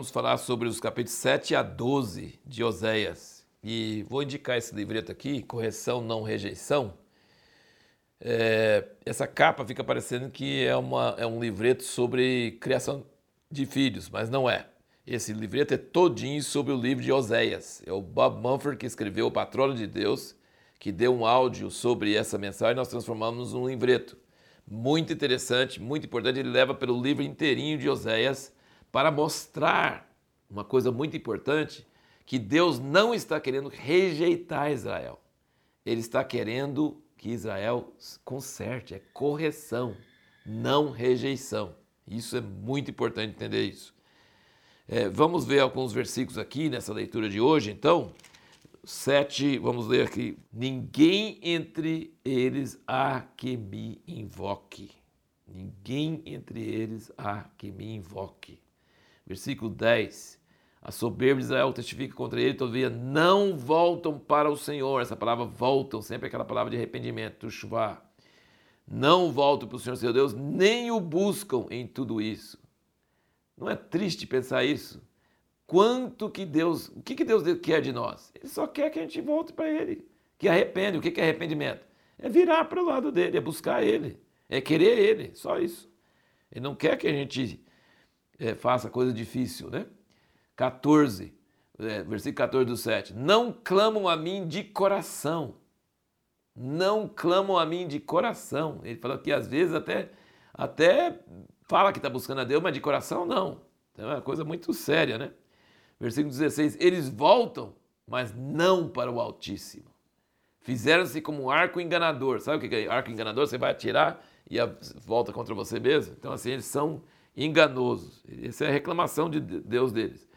vamos falar sobre os capítulos 7 a 12 de Oséias. E vou indicar esse livreto aqui, Correção Não Rejeição. É, essa capa fica parecendo que é, uma, é um livreto sobre criação de filhos, mas não é. Esse livreto é todinho sobre o livro de Oséias. É o Bob Mumford que escreveu O Patrono de Deus, que deu um áudio sobre essa mensagem, nós transformamos num livreto. Muito interessante, muito importante. Ele leva pelo livro inteirinho de Oséias para mostrar uma coisa muito importante, que Deus não está querendo rejeitar Israel. Ele está querendo que Israel conserte, é correção, não rejeição. Isso é muito importante entender isso. É, vamos ver alguns versículos aqui nessa leitura de hoje, então. Sete, vamos ler aqui. Ninguém entre eles há que me invoque. Ninguém entre eles há que me invoque. Versículo 10. A soberba de Israel testifica contra ele, todavia não voltam para o Senhor. Essa palavra voltam, sempre aquela palavra de arrependimento, chuva. Não voltam para o Senhor seu Deus, nem o buscam em tudo isso. Não é triste pensar isso? Quanto que Deus, o que, que Deus quer de nós? Ele só quer que a gente volte para Ele, que arrepende. O que, que é arrependimento? É virar para o lado dele, é buscar Ele, é querer Ele, só isso. Ele não quer que a gente é, faça coisa difícil, né? 14, é, versículo 14 do 7. Não clamam a mim de coração. Não clamam a mim de coração. Ele falou que às vezes até, até fala que está buscando a Deus, mas de coração não. Então é uma coisa muito séria, né? Versículo 16: Eles voltam, mas não para o Altíssimo. Fizeram-se como um arco enganador. Sabe o que é arco enganador? Você vai atirar e volta contra você mesmo. Então, assim, eles são enganosos. Essa é a reclamação de Deus deles.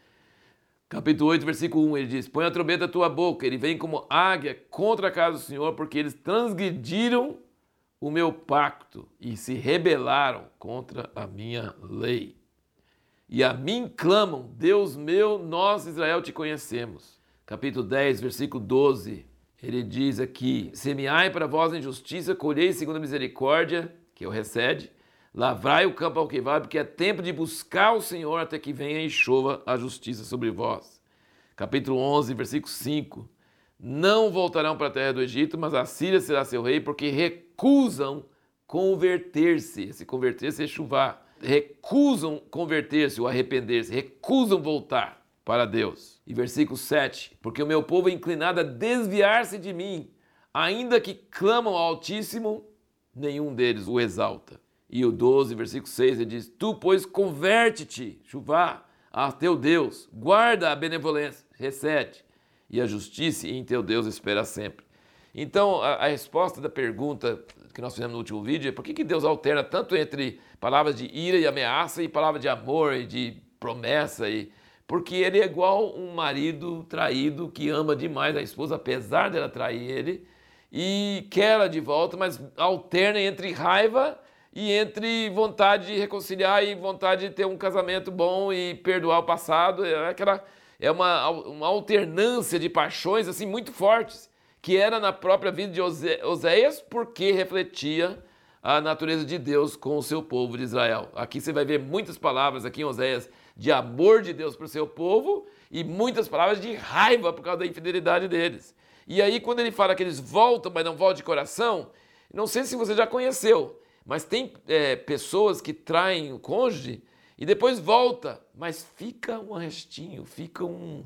Capítulo 8, versículo 1, ele diz: Põe a trombeta da tua boca, ele vem como águia contra a casa do Senhor, porque eles transgrediram o meu pacto e se rebelaram contra a minha lei. E a mim clamam, Deus meu, nós Israel te conhecemos. Capítulo 10, versículo 12, ele diz aqui: Semeai para vós em justiça, colhei segundo a misericórdia, que o recede, lavrai o campo ao que vai, porque é tempo de buscar o Senhor até que venha e chova a justiça sobre vós. Capítulo 11, versículo 5 não voltarão para a terra do Egito, mas a Síria será seu rei, porque recusam converter-se. Esse converter-se é chuvar. Recusam converter-se ou arrepender-se, recusam voltar para Deus. E versículo 7: Porque o meu povo é inclinado a desviar-se de mim, ainda que clamam ao Altíssimo, nenhum deles o exalta. E o 12, versículo 6, ele diz: Tu, pois, converte-te, chuvá, a teu Deus, guarda a benevolência, recede e a justiça em teu Deus espera sempre. Então, a, a, resposta da pergunta que nós fizemos no último vídeo é por que, que Deus alterna tanto entre palavras de ira e ameaça e palavras de amor e de promessa? E, porque ele é igual um marido traído que ama demais a esposa, apesar dela trair ele, e quer ela de volta, mas alterna entre raiva e entre vontade de reconciliar e vontade de ter um casamento bom e perdoar o passado. É aquela é uma, uma alternância de paixões assim muito fortes, que era na própria vida de Oséias, porque refletia a natureza de Deus com o seu povo de Israel. Aqui você vai ver muitas palavras aqui em Oséias de amor de Deus para o seu povo e muitas palavras de raiva por causa da infidelidade deles. E aí, quando ele fala que eles voltam, mas não voltam de coração, não sei se você já conheceu, mas tem é, pessoas que traem o cônjuge e depois volta, mas fica um restinho, fica um,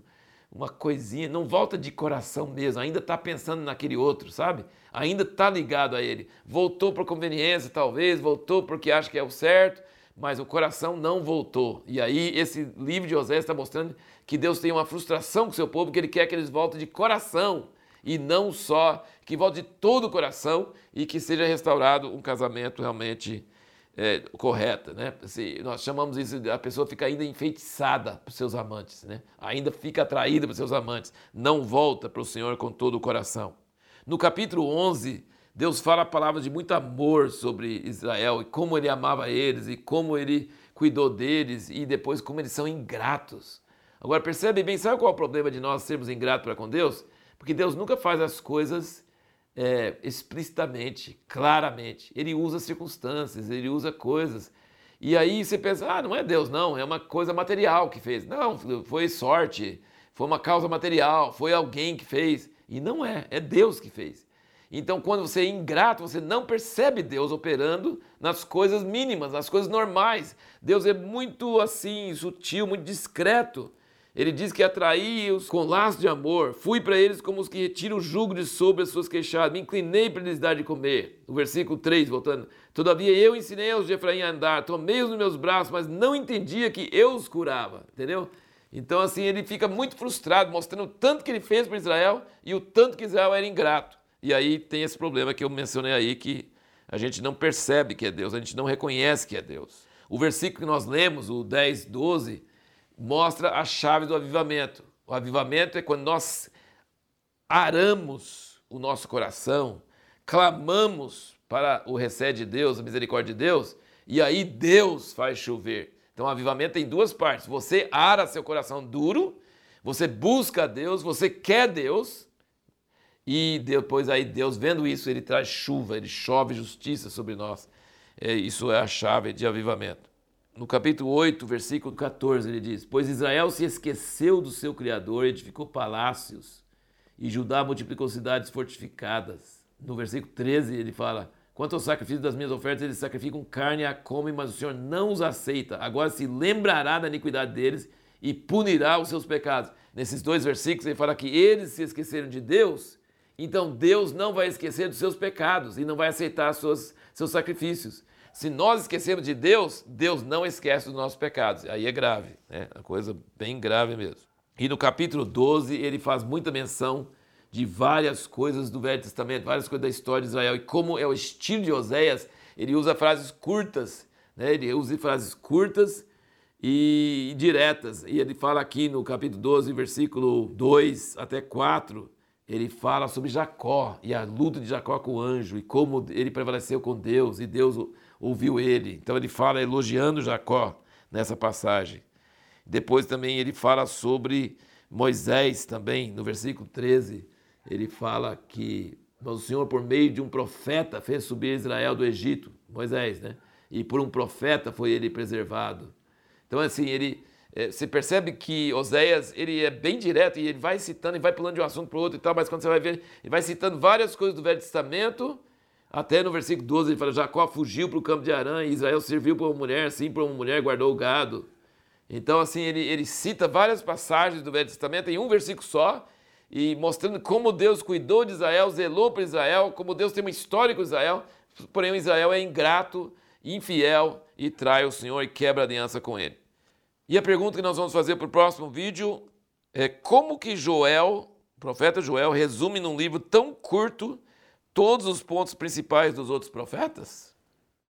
uma coisinha, não volta de coração mesmo, ainda está pensando naquele outro, sabe? Ainda está ligado a ele. Voltou por conveniência, talvez, voltou porque acha que é o certo, mas o coração não voltou. E aí, esse livro de Osés está mostrando que Deus tem uma frustração com o seu povo, que ele quer que eles voltem de coração e não só que volte de todo o coração e que seja restaurado um casamento realmente é, correta, né? Assim, nós chamamos isso a pessoa fica ainda enfeitiçada por seus amantes, né? Ainda fica atraída por seus amantes, não volta para o Senhor com todo o coração. No capítulo 11, Deus fala palavras de muito amor sobre Israel e como ele amava eles e como ele cuidou deles e depois como eles são ingratos. Agora percebe bem, sabe qual é o problema de nós sermos ingratos para com Deus? Porque Deus nunca faz as coisas é, explicitamente, claramente. Ele usa circunstâncias, ele usa coisas. E aí você pensa, ah, não é Deus, não, é uma coisa material que fez. Não, foi sorte, foi uma causa material, foi alguém que fez. E não é, é Deus que fez. Então, quando você é ingrato, você não percebe Deus operando nas coisas mínimas, nas coisas normais. Deus é muito assim, sutil, muito discreto. Ele diz que atraí-os com laço de amor. Fui para eles como os que retiram o jugo de sobre as suas queixadas. Me inclinei para lhes dar de comer. O versículo 3, voltando. Todavia eu ensinei aos de Efraim a andar. Tomei-os nos meus braços, mas não entendia que eu os curava. Entendeu? Então, assim, ele fica muito frustrado, mostrando o tanto que ele fez para Israel e o tanto que Israel era ingrato. E aí tem esse problema que eu mencionei aí, que a gente não percebe que é Deus, a gente não reconhece que é Deus. O versículo que nós lemos, o 10, 12, mostra a chave do avivamento. O avivamento é quando nós aramos o nosso coração, clamamos para o recede de Deus, a misericórdia de Deus, e aí Deus faz chover. Então, o avivamento tem duas partes. Você ara seu coração duro, você busca Deus, você quer Deus, e depois aí Deus, vendo isso, ele traz chuva, ele chove justiça sobre nós. É, isso é a chave de avivamento no capítulo 8, versículo 14, ele diz: Pois Israel se esqueceu do seu Criador, edificou palácios, e Judá multiplicou cidades fortificadas. No versículo 13, ele fala: Quanto ao sacrifício das minhas ofertas, eles sacrificam carne e a comem, mas o Senhor não os aceita. Agora se lembrará da iniquidade deles e punirá os seus pecados. Nesses dois versículos, ele fala que eles se esqueceram de Deus, então Deus não vai esquecer dos seus pecados e não vai aceitar seus, seus sacrifícios. Se nós esquecemos de Deus, Deus não esquece dos nossos pecados. Aí é grave, né? Uma coisa bem grave mesmo. E no capítulo 12, ele faz muita menção de várias coisas do Velho Testamento, várias coisas da história de Israel. E como é o estilo de Oséias, ele usa frases curtas, né? ele usa frases curtas e diretas. E ele fala aqui no capítulo 12, versículo 2 até 4, ele fala sobre Jacó e a luta de Jacó com o anjo e como ele prevaleceu com Deus e Deus ouviu ele. Então ele fala elogiando Jacó nessa passagem. Depois também ele fala sobre Moisés também, no versículo 13, ele fala que o Senhor por meio de um profeta fez subir Israel do Egito, Moisés, né? E por um profeta foi ele preservado. Então assim, ele você percebe que Oséias ele é bem direto e ele vai citando e vai pulando de um assunto para o outro e tal, mas quando você vai ver, ele vai citando várias coisas do Velho Testamento até no versículo 12 ele fala: Jacó fugiu para o campo de Arã e Israel serviu para uma mulher, sim, para uma mulher guardou o gado. Então, assim, ele, ele cita várias passagens do Velho Testamento em um versículo só, e mostrando como Deus cuidou de Israel, zelou para Israel, como Deus tem uma história com Israel, porém Israel é ingrato, infiel e trai o Senhor e quebra a aliança com ele. E a pergunta que nós vamos fazer para o próximo vídeo é como que Joel, o profeta Joel, resume num livro tão curto todos os pontos principais dos outros profetas?